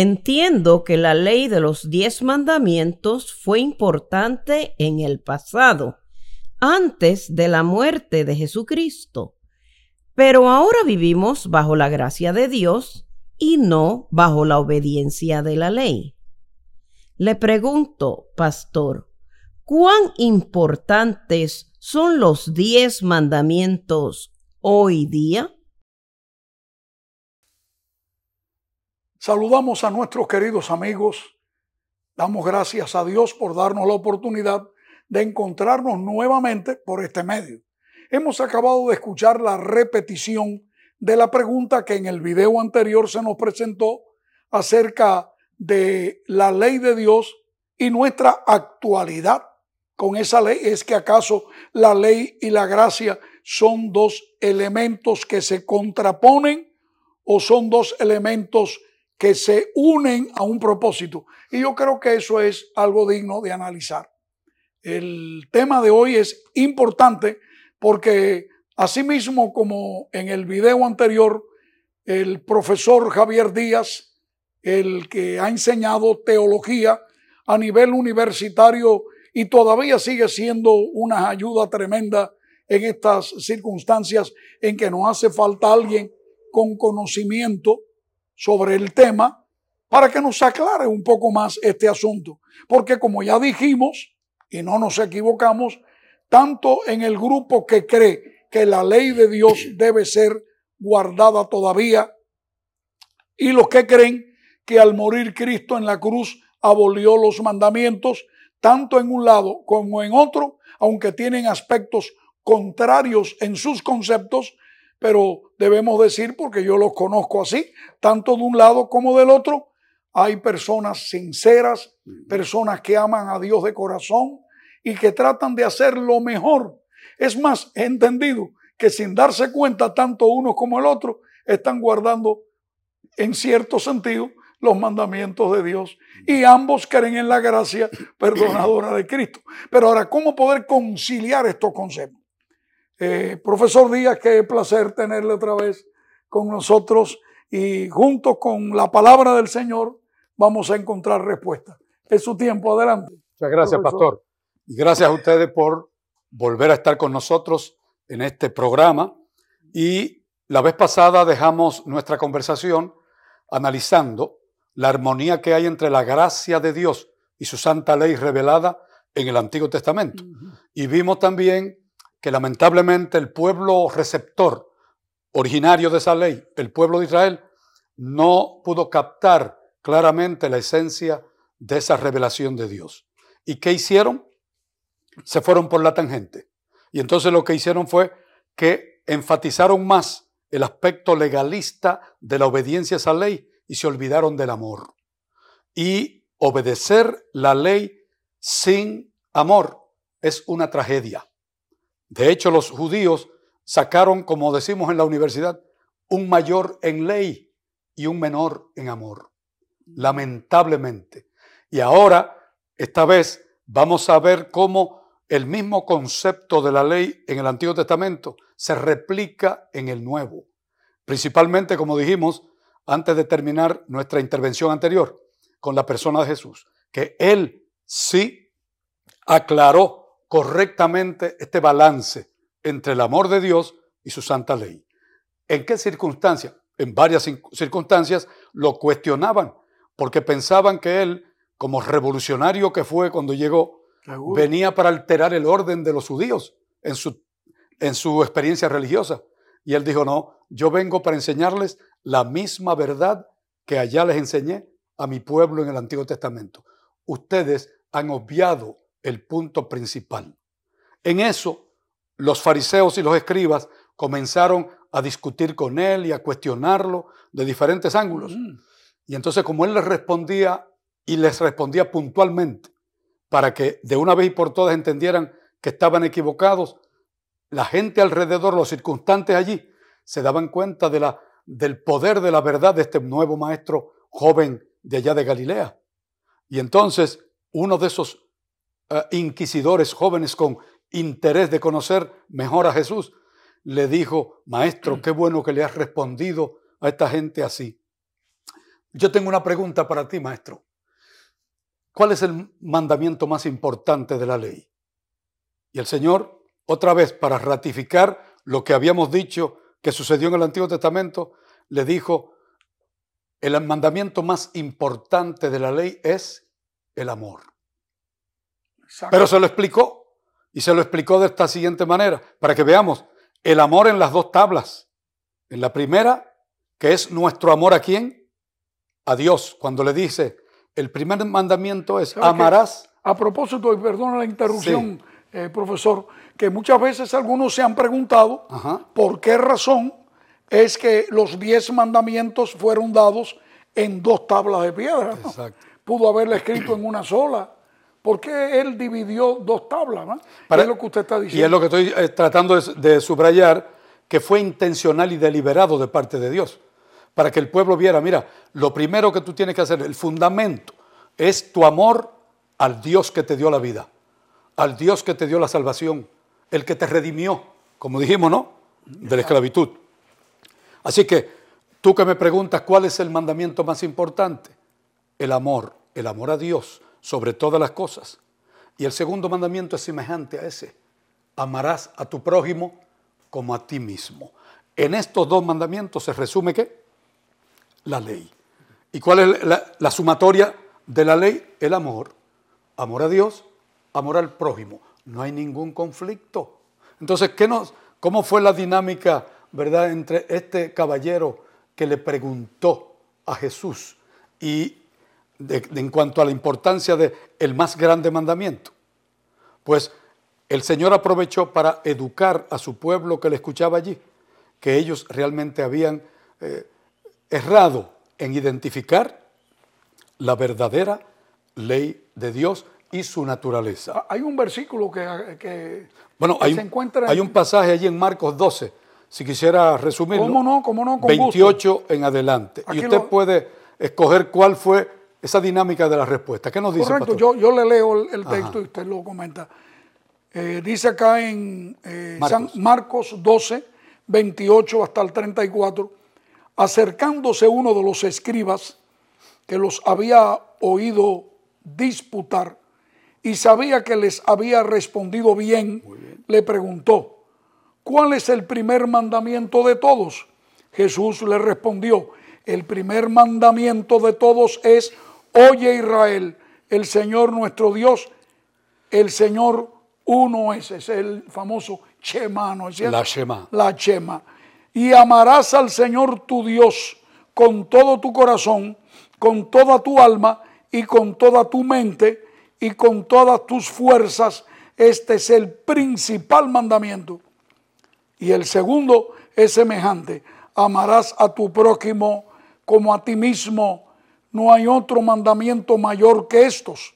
Entiendo que la ley de los diez mandamientos fue importante en el pasado, antes de la muerte de Jesucristo. Pero ahora vivimos bajo la gracia de Dios y no bajo la obediencia de la ley. Le pregunto, pastor, ¿cuán importantes son los diez mandamientos hoy día? Saludamos a nuestros queridos amigos. Damos gracias a Dios por darnos la oportunidad de encontrarnos nuevamente por este medio. Hemos acabado de escuchar la repetición de la pregunta que en el video anterior se nos presentó acerca de la ley de Dios y nuestra actualidad con esa ley. ¿Es que acaso la ley y la gracia son dos elementos que se contraponen o son dos elementos que se unen a un propósito. Y yo creo que eso es algo digno de analizar. El tema de hoy es importante porque asimismo como en el video anterior, el profesor Javier Díaz, el que ha enseñado teología a nivel universitario y todavía sigue siendo una ayuda tremenda en estas circunstancias en que nos hace falta alguien con conocimiento sobre el tema para que nos aclare un poco más este asunto. Porque como ya dijimos, y no nos equivocamos, tanto en el grupo que cree que la ley de Dios debe ser guardada todavía, y los que creen que al morir Cristo en la cruz abolió los mandamientos, tanto en un lado como en otro, aunque tienen aspectos contrarios en sus conceptos, pero debemos decir, porque yo los conozco así, tanto de un lado como del otro, hay personas sinceras, personas que aman a Dios de corazón y que tratan de hacer lo mejor. Es más, he entendido que sin darse cuenta, tanto uno como el otro están guardando en cierto sentido los mandamientos de Dios y ambos creen en la gracia perdonadora de Cristo. Pero ahora, ¿cómo poder conciliar estos conceptos? Eh, profesor Díaz, qué placer tenerle otra vez con nosotros y junto con la palabra del Señor vamos a encontrar respuesta. Es su tiempo, adelante. Muchas gracias, pastor. Y gracias a ustedes por volver a estar con nosotros en este programa. Y la vez pasada dejamos nuestra conversación analizando la armonía que hay entre la gracia de Dios y su santa ley revelada en el Antiguo Testamento. Y vimos también que lamentablemente el pueblo receptor originario de esa ley, el pueblo de Israel, no pudo captar claramente la esencia de esa revelación de Dios. ¿Y qué hicieron? Se fueron por la tangente. Y entonces lo que hicieron fue que enfatizaron más el aspecto legalista de la obediencia a esa ley y se olvidaron del amor. Y obedecer la ley sin amor es una tragedia. De hecho, los judíos sacaron, como decimos en la universidad, un mayor en ley y un menor en amor. Lamentablemente. Y ahora, esta vez, vamos a ver cómo el mismo concepto de la ley en el Antiguo Testamento se replica en el Nuevo. Principalmente, como dijimos, antes de terminar nuestra intervención anterior con la persona de Jesús, que Él sí aclaró correctamente este balance entre el amor de Dios y su santa ley. ¿En qué circunstancias? En varias circunstancias lo cuestionaban, porque pensaban que él, como revolucionario que fue cuando llegó, venía para alterar el orden de los judíos en su, en su experiencia religiosa. Y él dijo, no, yo vengo para enseñarles la misma verdad que allá les enseñé a mi pueblo en el Antiguo Testamento. Ustedes han obviado el punto principal. En eso, los fariseos y los escribas comenzaron a discutir con él y a cuestionarlo de diferentes ángulos. Mm. Y entonces, como él les respondía y les respondía puntualmente, para que de una vez y por todas entendieran que estaban equivocados, la gente alrededor, los circunstantes allí, se daban cuenta de la, del poder de la verdad de este nuevo maestro joven de allá de Galilea. Y entonces uno de esos eh, inquisidores jóvenes con interés de conocer mejor a Jesús, le dijo, maestro, qué bueno que le has respondido a esta gente así. Yo tengo una pregunta para ti, maestro. ¿Cuál es el mandamiento más importante de la ley? Y el Señor, otra vez, para ratificar lo que habíamos dicho que sucedió en el Antiguo Testamento, le dijo, el mandamiento más importante de la ley es el amor. Pero se lo explicó y se lo explicó de esta siguiente manera, para que veamos el amor en las dos tablas. En la primera, que es nuestro amor a quién? A Dios, cuando le dice, el primer mandamiento es amarás. A propósito, y perdona la interrupción, eh, profesor, que muchas veces algunos se han preguntado por qué razón es que los diez mandamientos fueron dados en dos tablas de piedra. Pudo haberla escrito en una sola. ¿Por qué él dividió dos tablas? es lo que usted está diciendo. Y es lo que estoy eh, tratando de, subrayar, que fue intencional y deliberado de parte de Dios. Para que el pueblo viera, mira, lo primero que tú tienes que hacer, el fundamento, es tu amor al Dios que te dio la vida, al Dios que te dio la salvación, el que te redimió, como dijimos, ¿no? De la esclavitud. Así que tú que me preguntas cuál es el mandamiento más importante, el amor, el amor a Dios sobre todas las cosas. Y el segundo mandamiento es semejante a ese. Amarás a tu prójimo como a ti mismo. En estos dos mandamientos se resume qué? La ley. ¿Y cuál es la, sumatoria de la ley? El amor. Amor a Dios, amor al prójimo. No hay ningún conflicto. Entonces, ¿qué nos, ¿cómo fue la dinámica, verdad, entre este caballero que le preguntó a Jesús y en cuanto a la importancia del el más grande mandamiento? Pues el Señor aprovechó para educar a su pueblo que le escuchaba allí, que ellos realmente habían eh, errado en identificar la verdadera ley de Dios y su naturaleza. Ah, hay un versículo que, bueno, hay, se encuentra... Hay un pasaje allí en Marcos 12, si quisiera resumirlo. ¿Cómo no? ¿Cómo no? 28 en adelante. y usted puede escoger cuál fue esa dinámica de la respuesta. ¿Qué nos dice? Correcto, yo, yo, le leo el, texto y usted lo comenta. Eh, dice acá en eh, Marcos. San Marcos 12, 28 hasta el 34, acercándose uno de los escribas que los había oído disputar y sabía que les había respondido bien, le preguntó, ¿cuál es el primer mandamiento de todos? Jesús le respondió, el primer mandamiento de todos es Oye Israel, el Señor nuestro Dios, el Señor uno es, es el famoso Shema, ¿no es cierto? La Shema. La Shema. Y amarás al Señor tu Dios con todo tu corazón, con toda tu alma y con toda tu mente y con todas tus fuerzas. Este es el principal mandamiento. Y el segundo es semejante. Amarás a tu prójimo como a ti mismo. No hay otro mandamiento mayor que estos,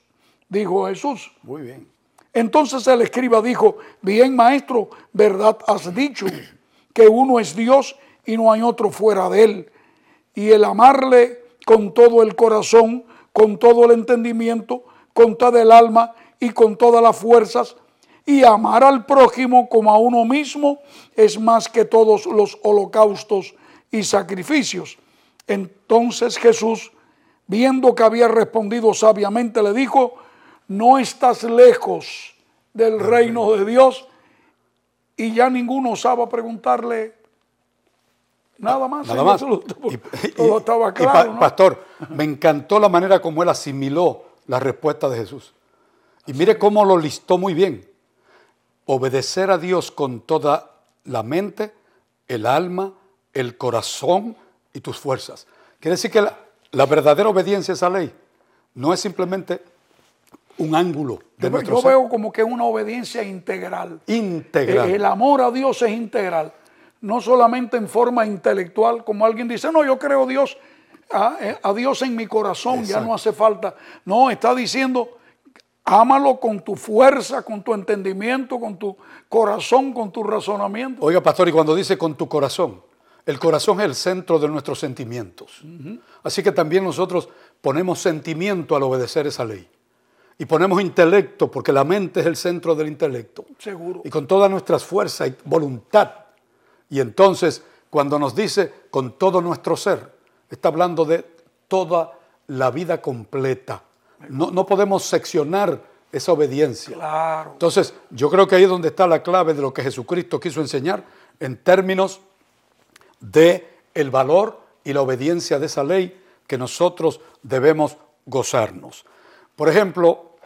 dijo Jesús. Muy bien. Entonces el escriba dijo, bien maestro, verdad has dicho, que uno es Dios y no hay otro fuera de él. Y el amarle con todo el corazón, con todo el entendimiento, con toda el alma y con todas las fuerzas, y amar al prójimo como a uno mismo es más que todos los holocaustos y sacrificios. Entonces Jesús viendo que había respondido sabiamente, le dijo, no estás lejos del reino de Dios. Y ya ninguno osaba preguntarle nada más. Nada más. todo estaba claro. Pastor, me encantó la manera como él asimiló la respuesta de Jesús. Y mire cómo lo listó muy bien. Obedecer a Dios con toda la mente, el alma, el corazón y tus fuerzas. Quiere decir que la, la verdadera obediencia a esa ley no es simplemente un ángulo de yo, nuestro Yo veo como que es una obediencia integral. Integral. El amor a Dios es integral. No solamente en forma intelectual, como alguien dice, no, yo creo Dios, a, eh, a Dios en mi corazón, ya no hace falta. No, está diciendo, ámalo con tu fuerza, con tu entendimiento, con tu corazón, con tu razonamiento. Oiga, pastor, y cuando dice con tu corazón, el corazón es el centro de nuestros sentimientos. Así que también nosotros ponemos sentimiento al obedecer esa ley. Y ponemos intelecto, porque la mente es el centro del intelecto. Seguro. Y con todas nuestras fuerzas y voluntad. Y entonces, cuando nos dice con todo nuestro ser, está hablando de toda la vida completa. No, no podemos seccionar esa obediencia. Claro. Entonces, yo creo que ahí es donde está la clave de lo que Jesucristo quiso enseñar en términos de el valor y la obediencia de esa ley que nosotros debemos gozarnos. Por ejemplo,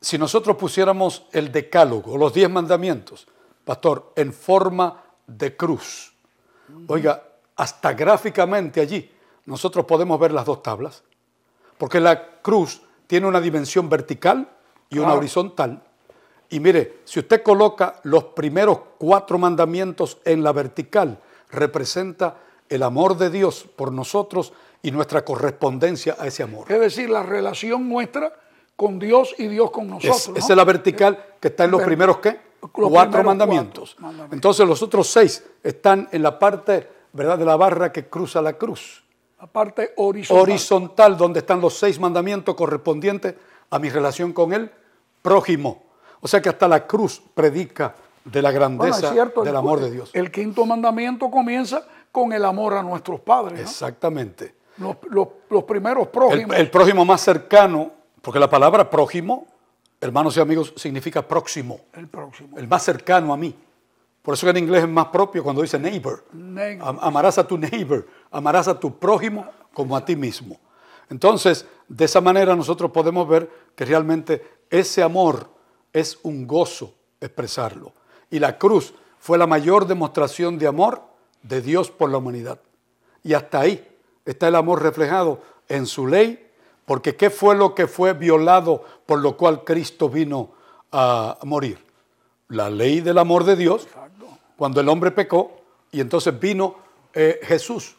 si nosotros pusiéramos el decálogo, los diez mandamientos, pastor, en forma de cruz, oiga, hasta gráficamente allí nosotros podemos ver las dos tablas, porque la cruz tiene una dimensión vertical y una horizontal. Y mire, si usted coloca los primeros cuatro mandamientos en la vertical, representa el amor de Dios por nosotros y nuestra correspondencia a ese amor. Es decir, la relación nuestra con Dios y Dios con nosotros. Es- ¿no? Esa es la vertical que está en los primeros ¿qué? los cuatro primeros mandamientos. cuatro mandamientos. Entonces los otros seis están en la parte, ¿verdad?, de la barra que cruza la cruz. La parte horizontal. Horizontal, donde están los seis mandamientos correspondientes a mi relación con el prójimo. O sea que hasta la cruz predica de la grandeza cierto, del el- amor de Dios. El quinto mandamiento comienza con el amor a nuestros padres. ¿no? Exactamente. Los, los- los primeros prójimos. el prójimo más cercano, porque la palabra prójimo, hermanos y amigos, significa próximo, el próximo. el más cercano a mí. Por eso que en inglés es más propio cuando dice neighbor. Neighbor. Am- Amarás a tu neighbor, amarás a tu prójimo como a ti mismo. Entonces, de esa manera nosotros podemos ver que realmente ese amor es un gozo expresarlo. Y la cruz fue la mayor demostración de amor de Dios por la humanidad. Y hasta ahí está el amor reflejado en su ley, porque ¿qué fue lo que fue violado por lo cual Cristo vino a morir? La ley del amor de Dios, cuando el hombre pecó, y entonces vino eh, Jesús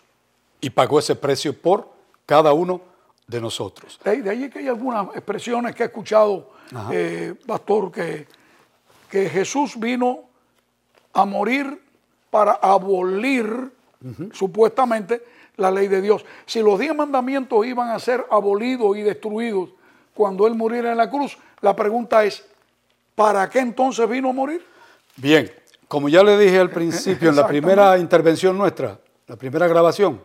y pagó ese precio por cada uno de nosotros. De ahí, de ahí que hay algunas expresiones que he escuchado, eh, pastor, que, que Jesús vino a morir para abolir supuestamente la ley de Dios. Si los diez mandamientos iban a ser abolidos y destruidos cuando Él muriera en la cruz, la pregunta es, ¿para qué entonces vino a morir? Bien, como ya le dije al principio en la primera intervención nuestra, la primera grabación,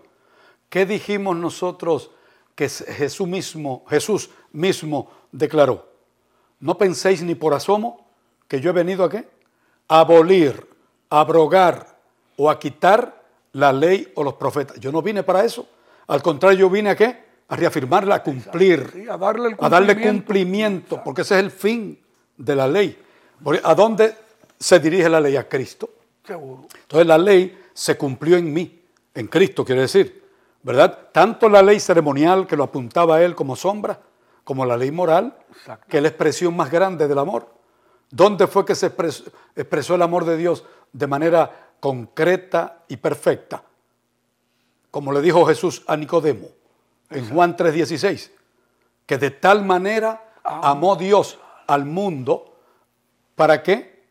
¿qué dijimos nosotros que Jesús mismo, Jesús mismo declaró? No penséis ni por asomo que yo he venido a qué? A abolir, a abrogar o a quitar la ley o los profetas. Yo no vine para eso. Al contrario, yo vine a qué? A reafirmarla, a cumplir Sí, a darle el a darle cumplimiento. porque ese es el fin de la ley. Porque ¿A dónde se dirige la ley? A Cristo. Seguro. Entonces la ley se cumplió en mí, en Cristo quiere decir, ¿verdad? Tanto la ley ceremonial que lo apuntaba a él como sombra, como la ley moral, Exacto. que es la expresión más grande del amor. ¿Dónde fue que se expresó, expresó el amor de Dios de manera concreta y perfecta? Como le dijo Jesús a Nicodemo en Juan 3:16, que de tal manera amó Dios al mundo, ¿para qué?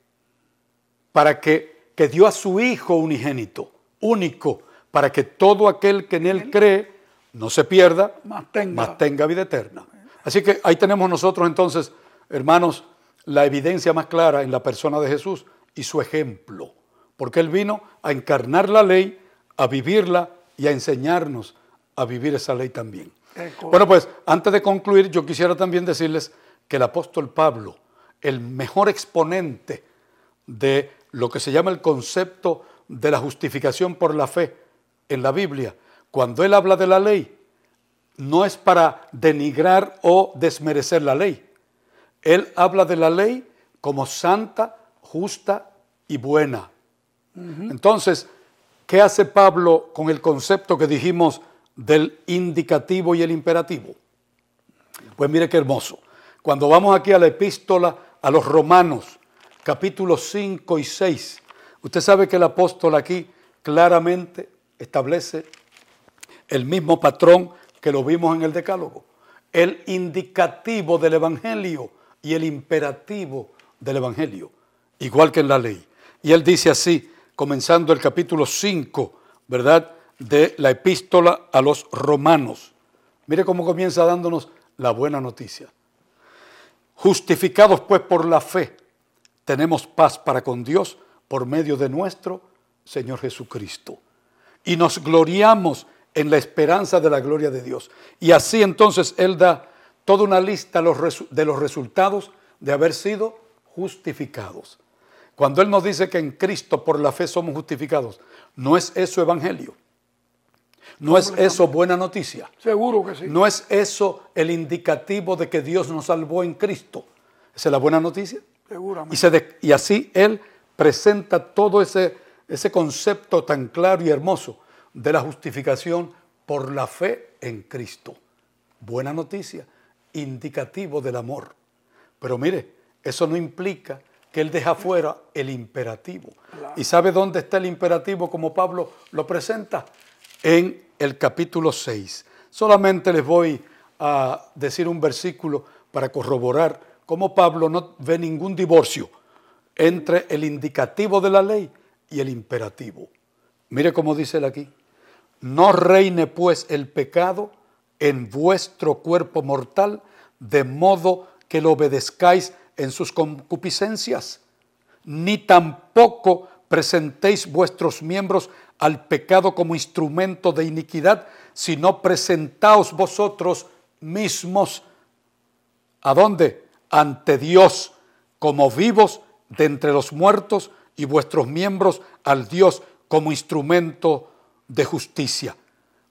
Para que, que dio a su Hijo unigénito, único, para que todo aquel que en Él cree no se pierda, Mas tenga. mas tenga vida eterna. Así que ahí tenemos nosotros entonces, hermanos, la evidencia más clara en la persona de Jesús y su ejemplo, porque Él vino a encarnar la ley, a vivirla y a enseñarnos a vivir esa ley también. Bueno, pues antes de concluir, yo quisiera también decirles que el apóstol Pablo, el mejor exponente de lo que se llama el concepto de la justificación por la fe en la Biblia, cuando él habla de la ley, no es para denigrar o desmerecer la ley. Él habla de la ley como santa, justa y buena. Entonces, ¿qué hace Pablo con el concepto que dijimos del indicativo y el imperativo? Pues mire qué hermoso. Cuando vamos aquí a la epístola a los romanos, capítulos 5 y 6, usted sabe que el apóstol aquí claramente establece el mismo patrón que lo vimos en el decálogo. El indicativo del Evangelio y el imperativo del Evangelio, igual que en la ley. Y él dice así, comenzando el capítulo 5, ¿verdad? De la epístola a los romanos. Mire cómo comienza dándonos la buena noticia. Justificados pues por la fe, tenemos paz para con Dios por medio de nuestro Señor Jesucristo. Y nos gloriamos en la esperanza de la gloria de Dios. Y así entonces Él da toda una lista de los resultados de haber sido justificados. Cuando Él nos dice que en Cristo por la fe somos justificados, ¿no es eso evangelio? ¿No es eso buena noticia? Seguro que sí. ¿No es eso el indicativo de que Dios nos salvó en Cristo? ¿Esa es la buena noticia? Seguramente. Y, así Él presenta todo ese, ese concepto tan claro y hermoso de la justificación por la fe en Cristo. Buena noticia, indicativo del amor. Pero mire, eso no implica que él deja fuera el imperativo. ¿Y sabe dónde está el imperativo como Pablo lo presenta? En el capítulo 6. Solamente les voy a decir un versículo para corroborar cómo Pablo no ve ningún divorcio entre el indicativo de la ley y el imperativo. Mire cómo dice él aquí. No reine pues el pecado en vuestro cuerpo mortal, de modo que lo obedezcáis en sus concupiscencias, ni tampoco presentéis vuestros miembros al pecado como instrumento de iniquidad, sino presentaos vosotros mismos. ¿A dónde? Ante Dios, como vivos de entre los muertos, y vuestros miembros al Dios como instrumento de justicia.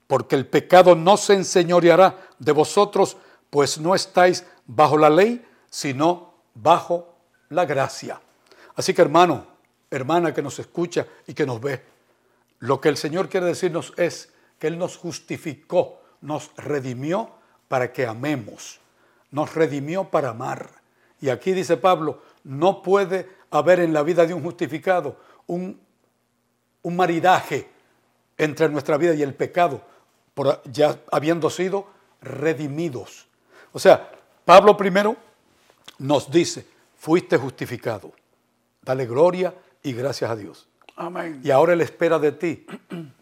Porque el pecado no se enseñoreará de vosotros, pues no estáis bajo la ley, sino bajo la gracia. Así que hermano, hermana que nos escucha y que nos ve, lo que el Señor quiere decirnos es que Él nos justificó, nos redimió para que amemos, nos redimió para amar. Y aquí dice Pablo, no puede haber en la vida de un justificado un, un maridaje entre nuestra vida y el pecado, por ya habiendo sido redimidos. O sea, Pablo primero nos dice, fuiste justificado. Dale gloria y gracias a Dios. Amén. Y ahora Él espera de ti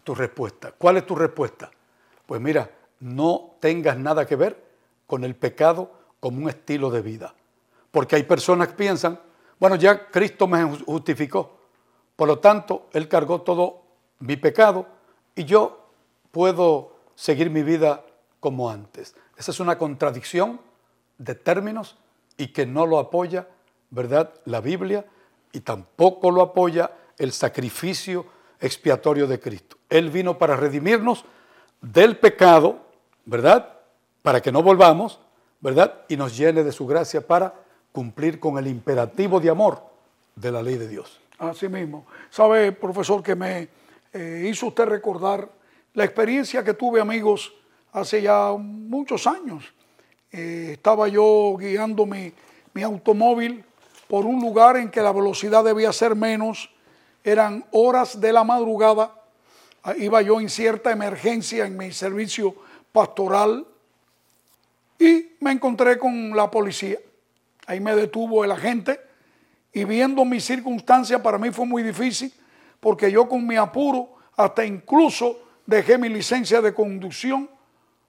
tu respuesta. ¿Cuál es tu respuesta? Pues mira, no tengas nada que ver con el pecado como un estilo de vida. Porque hay personas que piensan, bueno, ya Cristo me justificó, por lo tanto, Él cargó todo mi pecado y yo puedo seguir mi vida como antes. Esa es una contradicción de términos y que no lo apoya, ¿verdad?, la Biblia y tampoco lo apoya el sacrificio expiatorio de Cristo. Él vino para redimirnos del pecado, ¿verdad? Para que no volvamos, ¿verdad? Y nos llene de su gracia para cumplir con el imperativo de amor de la ley de Dios. Así mismo. Sabe, profesor, que me eh, hizo usted recordar la experiencia que tuve, amigos, hace ya muchos años. Eh, estaba yo guiando mi, mi automóvil por un lugar en que la velocidad debía ser menos eran horas de la madrugada, ah, iba yo en cierta emergencia en mi servicio pastoral y me encontré con la policía. Ahí me detuvo el agente y viendo mi circunstancia para mí fue muy difícil porque yo con mi apuro hasta incluso dejé mi licencia de conducción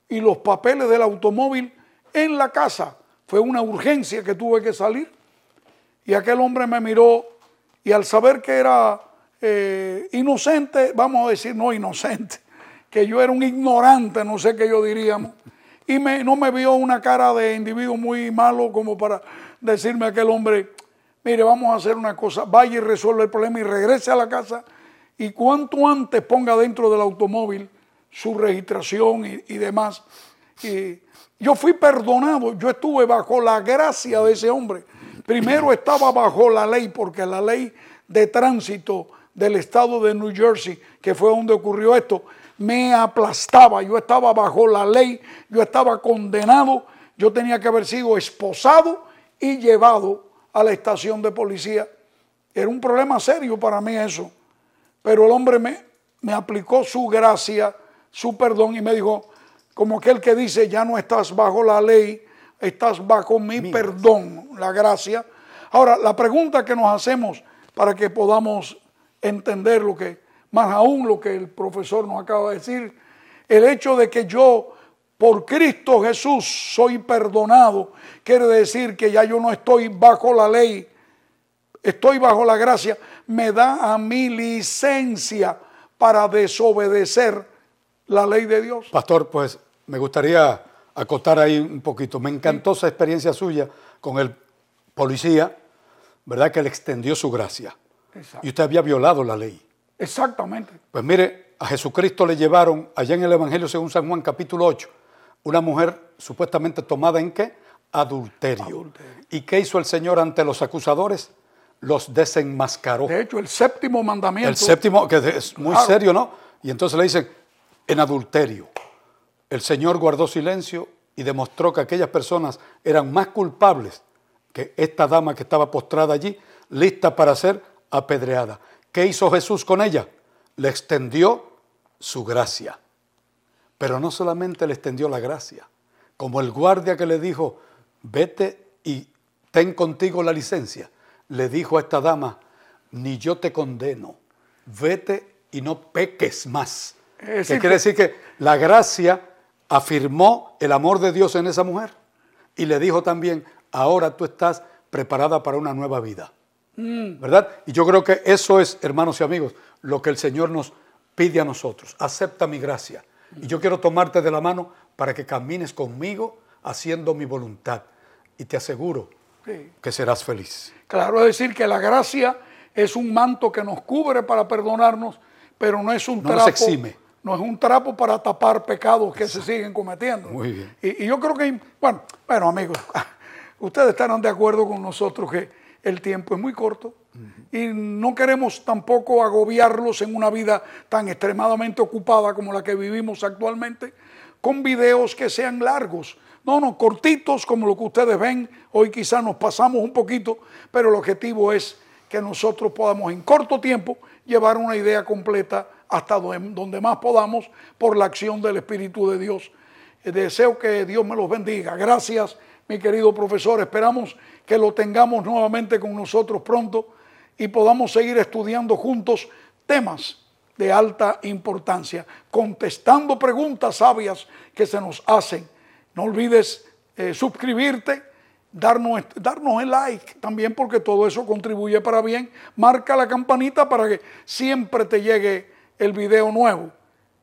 y los papeles del automóvil en la casa. Fue una urgencia que tuve que salir y aquel hombre me miró y al saber que era eh, inocente, vamos a decir no inocente, que yo era un ignorante, no sé qué yo diríamos, y me, no me vio una cara de individuo muy malo como para decirme a aquel hombre, mire, vamos a hacer una cosa, vaya y resuelve el problema y regrese a la casa y cuanto antes ponga dentro del automóvil su registración y, demás. Y yo fui perdonado, yo estuve bajo la gracia de ese hombre. Primero estaba bajo la ley, porque la ley de tránsito del estado de New Jersey, que fue donde ocurrió esto, me aplastaba. Yo estaba bajo la ley, yo estaba condenado, yo tenía que haber sido esposado y llevado a la estación de policía. Era un problema serio para mí eso. Pero el hombre me, me aplicó su gracia, su perdón y me dijo, como aquel que dice, ya no estás bajo la ley, estás bajo mi perdón, la gracia. Ahora, la pregunta que nos hacemos para que podamos entender lo que, más aún lo que el profesor nos acaba de decir, el hecho de que yo por Cristo Jesús soy perdonado, quiere decir que ya yo no estoy bajo la ley, estoy bajo la gracia, me da a mi licencia para desobedecer la ley de Dios. Pastor, pues me gustaría acotar ahí un poquito. Me encantó esa experiencia suya con el policía, ¿verdad? Que le extendió su gracia. Exacto. Y usted había violado la ley. Exactamente. Pues mire, a Jesucristo le llevaron allá en el Evangelio según San Juan capítulo 8, una mujer supuestamente tomada en qué? Adulterio. Adulterio. ¿Y qué hizo el Señor ante los acusadores? Los desenmascaró. De hecho, el séptimo mandamiento. El séptimo, que es muy Claro. serio, ¿no? Y entonces le dicen, en adulterio. El Señor guardó silencio y demostró que aquellas personas eran más culpables que esta dama que estaba postrada allí, lista para ser apedreada. ¿Qué hizo Jesús con ella? Le extendió su gracia. Pero no solamente le extendió la gracia, como el guardia que le dijo, vete y ten contigo la licencia, le dijo a esta dama, ni yo te condeno, vete y no peques más. Es ¿Qué quiere decir que la gracia afirmó el amor de Dios en esa mujer y le dijo también, ahora tú estás preparada para una nueva vida. ¿Verdad? Y yo creo que eso es, hermanos y amigos, lo que el Señor nos pide a nosotros. Acepta mi gracia. Y yo quiero tomarte de la mano para que camines conmigo haciendo mi voluntad. Y te aseguro Sí. que serás feliz. Claro, es decir, que la gracia es un manto que nos cubre para perdonarnos, pero no es un No nos trapo. exime. No es un trapo para tapar pecados que se siguen cometiendo. Muy bien. Y, y yo creo que, bueno, bueno, amigos, ustedes estarán de acuerdo con nosotros que el tiempo es muy corto y no queremos tampoco agobiarlos en una vida tan extremadamente ocupada como la que vivimos actualmente, con videos que sean largos. No, no, cortitos como lo que ustedes ven. Hoy quizás nos pasamos un poquito, pero el objetivo es que nosotros podamos en corto tiempo llevar una idea completa hasta donde más podamos por la acción del Espíritu de Dios. Eh, Deseo que Dios me los bendiga. Gracias, mi querido profesor. Esperamos que lo tengamos nuevamente con nosotros pronto y podamos seguir estudiando juntos temas de alta importancia, contestando preguntas sabias que se nos hacen. No olvides eh, suscribirte, darnos, darnos el like también porque todo eso contribuye para bien. Marca la campanita para que siempre te llegue el video nuevo.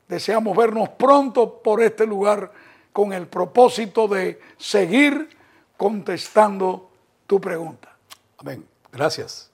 Deseamos vernos pronto por este lugar con el propósito de seguir contestando tu pregunta. Amén. Gracias.